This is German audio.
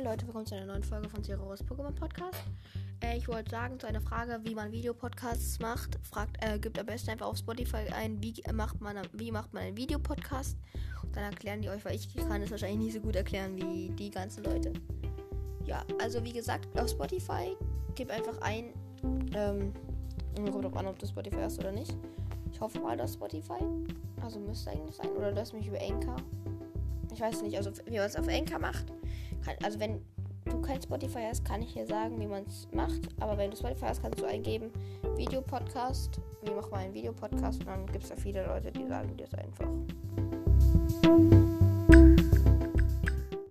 Moin Leute, willkommen zu einer neuen Folge von Zeros Pokémon Podcast. Äh, ich wollte sagen zu einer Frage, wie man Videopodcasts macht. Fragt, äh, gibt am besten einfach auf Spotify ein, wie macht man, wie macht man einen Videopodcast. Und dann erklären die euch, weil ich kann es wahrscheinlich nicht so gut erklären wie die ganzen Leute. Ja, also wie gesagt, auf Spotify gib einfach ein, ähm, kommt drauf an, ob du Spotify hast oder nicht. Ich hoffe mal, dass Spotify. Also müsste eigentlich sein. Oder du hast mich über Anchor. Ich weiß nicht, also wie man es auf Anchor macht. Kann, also wenn du kein Spotify hast, kann ich hier sagen, wie man es macht. Aber wenn du Spotify hast, kannst du eingeben Videopodcast. Wie macht man einen Videopodcast? Und dann gibt es da viele Leute, die sagen dir es einfach.